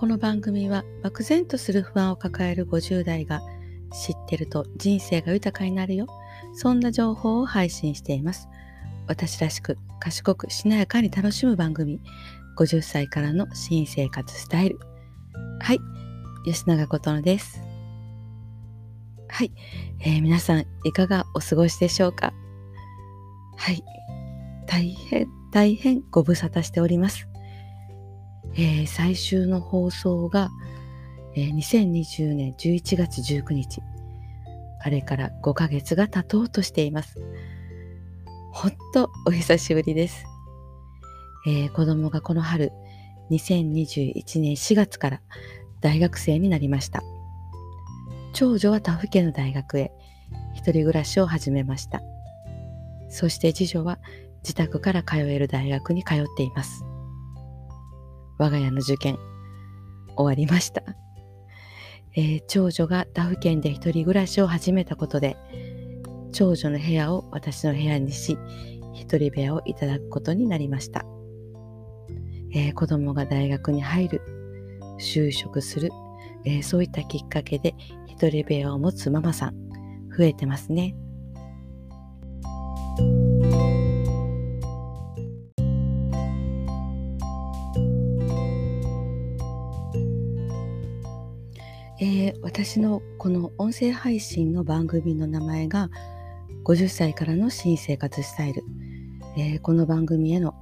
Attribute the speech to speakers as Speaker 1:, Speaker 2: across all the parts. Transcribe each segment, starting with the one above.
Speaker 1: この番組は漠然とする不安を抱える50代が知ってると人生が豊かになるよ。そんな情報を配信しています。私らしく賢くしなやかに楽しむ番組。50歳からの新生活スタイル。はい。吉永琴乃です。はい、えー、皆さんいかがお過ごしでしょうか？はい。大変、大変ご無沙汰しております。えー、最終の放送が、えー、2020年11月19日。あれから5ヶ月が経とうとしています。ほっとお久しぶりです。えー、子供がこの春、2021年4月から大学生になりました。長女は他府県の大学へ一人暮らしを始めました。そして次女は自宅から通える大学に通っています。我が家の受験、終わりました。えー、長女が他府県で一人暮らしを始めたことで、長女の部屋を私の部屋にし、一人部屋をいただくことになりました。えー、子供が大学に入る、就職する、えー、そういったきっかけで一人部屋を持つママさん、増えてますね。えー、私のこの音声配信の番組の名前が50歳からの新生活スタイル、えー、この番組への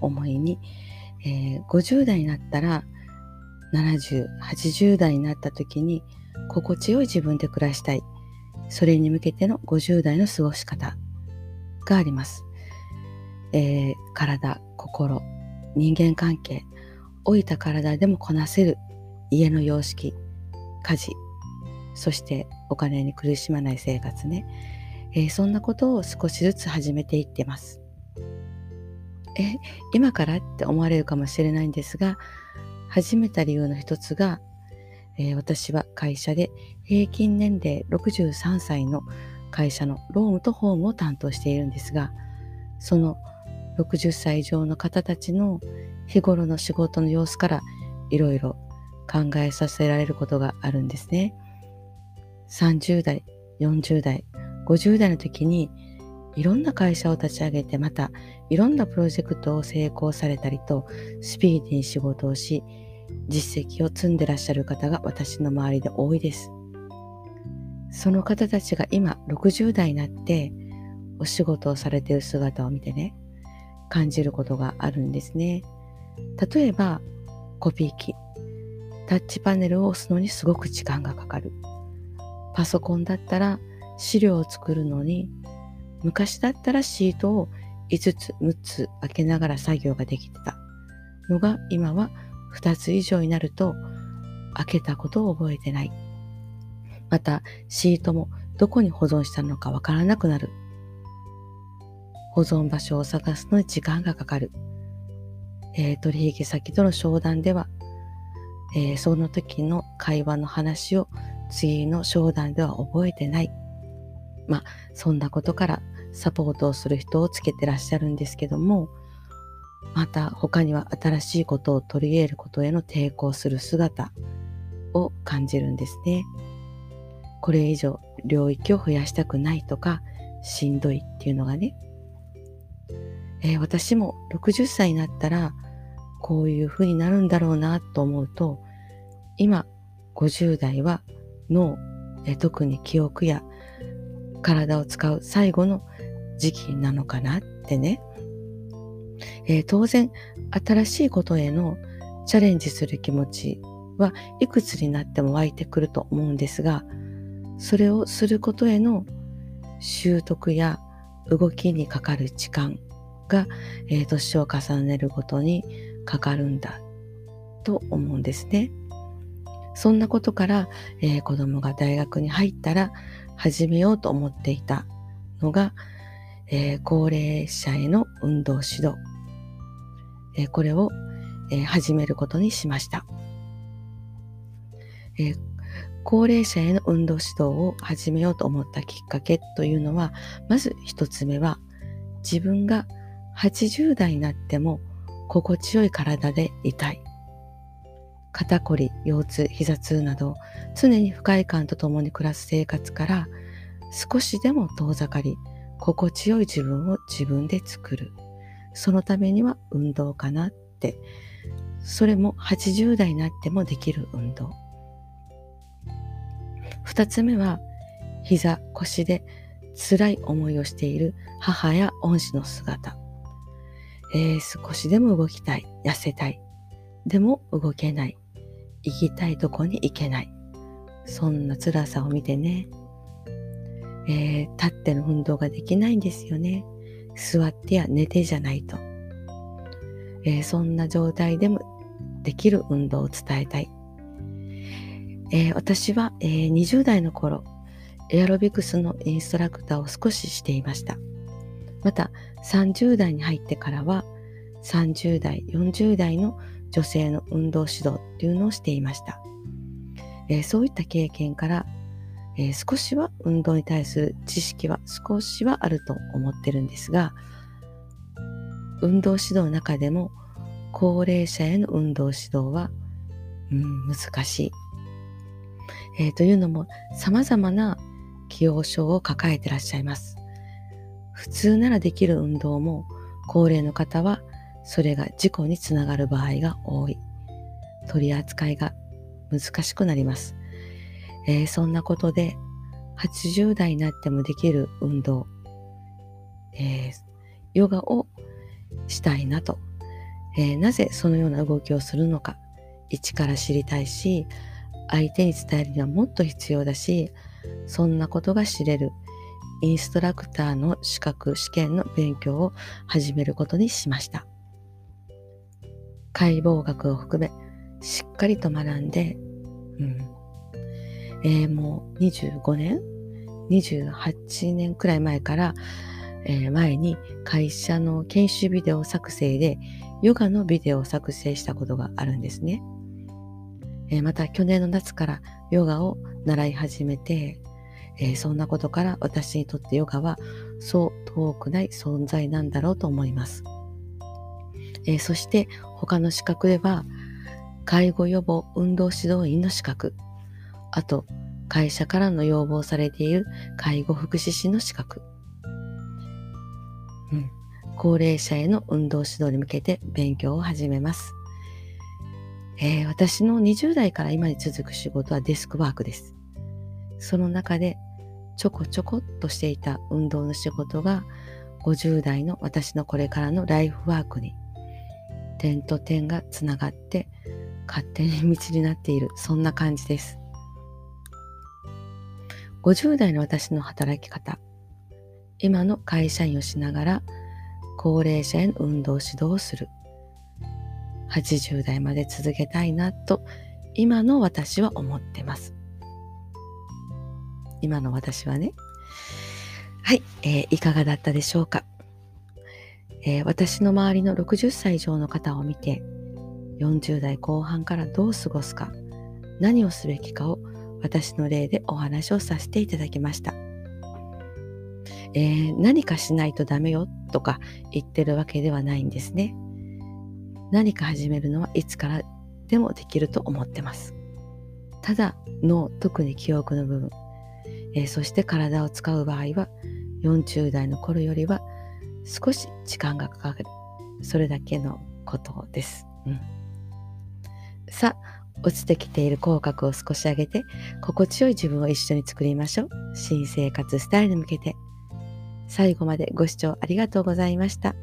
Speaker 1: 思いに、えー、50代になったら70、80代になった時に心地よい自分で暮らしたい。それに向けての50代の過ごし方があります。え、体、心、人間関係、老いた体でもこなせる家の様式、家事、そしてお金に苦しまない生活ね、えー、そんなことを少しずつ始めていってます。え、今からって思われるかもしれないんですが、始めた理由の一つが、えー、私は会社で平均年齢63歳の会社のロームとホームを担当しているんですが、その60歳以上の方たちの日頃の仕事の様子からいろいろ考えさせられることがあるんですね。30代、40代、50代の時にいろんな会社を立ち上げてまたいろんなプロジェクトを成功されたりとスピーディーに仕事をし実績を積んでらっしゃる方が私の周りで多いです。その方たちが今60代になってお仕事をされている姿を見てね感じることがあるんですね。例えばコピー機タッチパネルを押すのにすごく時間がかかる。パソコンだったら資料を作るのに、昔だったらシートを5つ、6つ開けながら作業ができてたのが、今は2つ以上になると開けたことを覚えてない。また、シートもどこに保存したのかわからなくなる。保存場所を探すのに時間がかかる。えー、取引先との商談ではえー、その時の会話の話を次の商談では覚えてない。まあ、そんなことからサポートをする人をつけてらっしゃるんですけども、また他には新しいことを取り入れることへの抵抗する姿を感じるんですね。これ以上領域を増やしたくないとか、しんどいっていうのがね。えー、私も60歳になったら、こういう風になるんだろうなと思うと、今50代は脳、特に記憶や体を使う最後の時期なのかなってね、えー、当然新しいことへのチャレンジする気持ちはいくつになっても湧いてくると思うんですがそれをすることへの習得や動きにかかる時間が、えー、年を重ねるごとにかかるんだと思うんですね。そんなことから、えー、子供が大学に入ったら始めようと思っていたのが、えー、高齢者への運動指導。えー、これを、えー、始めることにしました。え高齢者への運動指導を始めようと思ったきっかけというのは、まず一つ目は、自分が80代になっても心地よい体でいたい。肩こり、腰痛、膝痛など常に不快感と共に暮らす生活から少しでも遠ざかり心地よい自分を自分で作る。そのためには運動かなって。それも80代になってもできる運動。二つ目は膝、腰で辛い思いをしている母や恩師の姿。えー、少しでも動きたい、痩せたい。でも動けない。行きたいとこに行けない。そんな辛さを見てね。えー、立っての運動ができないんですよね。座ってや寝てじゃないと。えー、そんな状態でもできる運動を伝えたい。えー、私は、え、20代の頃、エアロビクスのインストラクターを少ししていました。また30代に入ってからは30代、40代の女性の運動指導っていうのをしていました。えー、そういった経験から、えー、少しは運動に対する知識は少しはあると思ってるんですが、運動指導の中でも高齢者への運動指導は、うん、難しい。えー、というのも様々な既往症を抱えてらっしゃいます。普通ならできる運動も高齢の方はそれが事故につながる場合が多い。取り扱いが難しくなります。えー、そんなことで80代になってもできる運動、えー、ヨガをしたいなと、えー、なぜそのような動きをするのか一から知りたいし相手に伝えるにはもっと必要だしそんなことが知れるインストラクターの資格試験の勉強を始めることにしました。解剖学を含めしっかりと学んで、うんえー、もう25年？28年くらい前から、えー、前に会社の研修ビデオ作成でヨガのビデオを作成したことがあるんですね。えー、また去年の夏からヨガを習い始めて、えー、そんなことから私にとってヨガはそう遠くない存在なんだろうと思います。えー、そして他の資格では介護予防運動指導員の資格、あと会社からの要望されている介護福祉士の資格、うん、高齢者への運動指導に向けて勉強を始めます。えー、私の20代から今に続く仕事はデスクワークです。その中でちょこちょこっとしていた運動の仕事が50代の私のこれからのライフワークに点と点がつながって勝手に道になっている。そんな感じです。50代の私の働き方。今の会社員をしながら高齢者への運動指導をする。80代まで続けたいなと今の私は思ってます。今の私はね。はい、えー、いかがだったでしょうか、えー、私の周りの60歳以上の方を見て、40代後半からどう過ごすか、何をすべきかを私の例でお話をさせていただきました。えー、何かしないとダメよとか言ってるわけではないんですね。何か始めるのはいつからでもできると思ってます。ただ脳、特に記憶の部分、えー、そして体を使う場合は40代の頃よりは少し時間がかかる。それだけのことです、うん、さあ落ちてきている口角を少し上げて心地よい自分を一緒に作りましょう。新生活スタイルに向けて。最後までご視聴ありがとうございました。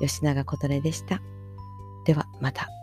Speaker 1: 吉永琴音でした。ではまた。